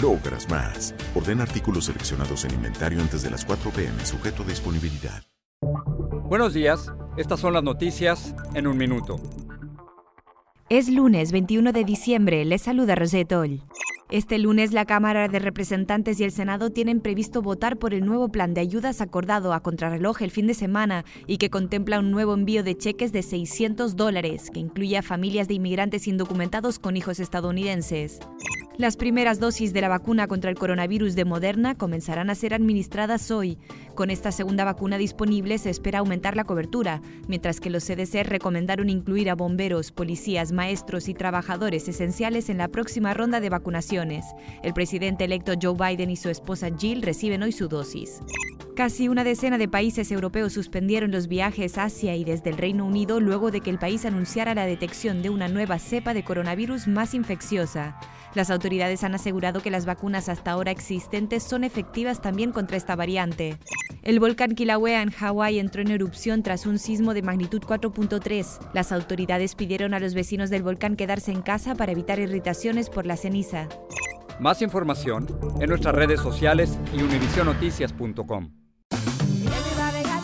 logras más. Ordena artículos seleccionados en inventario antes de las 4 pm, sujeto a disponibilidad. Buenos días, estas son las noticias en un minuto. Es lunes 21 de diciembre, les saluda Rosetol. Este lunes la Cámara de Representantes y el Senado tienen previsto votar por el nuevo plan de ayudas acordado a contrarreloj el fin de semana y que contempla un nuevo envío de cheques de 600 dólares, que incluye a familias de inmigrantes indocumentados con hijos estadounidenses. Las primeras dosis de la vacuna contra el coronavirus de Moderna comenzarán a ser administradas hoy. Con esta segunda vacuna disponible se espera aumentar la cobertura, mientras que los CDC recomendaron incluir a bomberos, policías, maestros y trabajadores esenciales en la próxima ronda de vacunaciones. El presidente electo Joe Biden y su esposa Jill reciben hoy su dosis. Casi una decena de países europeos suspendieron los viajes hacia y desde el Reino Unido luego de que el país anunciara la detección de una nueva cepa de coronavirus más infecciosa. Las autoridades han asegurado que las vacunas hasta ahora existentes son efectivas también contra esta variante. El volcán Kilauea en Hawái entró en erupción tras un sismo de magnitud 4.3. Las autoridades pidieron a los vecinos del volcán quedarse en casa para evitar irritaciones por la ceniza. Más información en nuestras redes sociales y univisionoticias.com.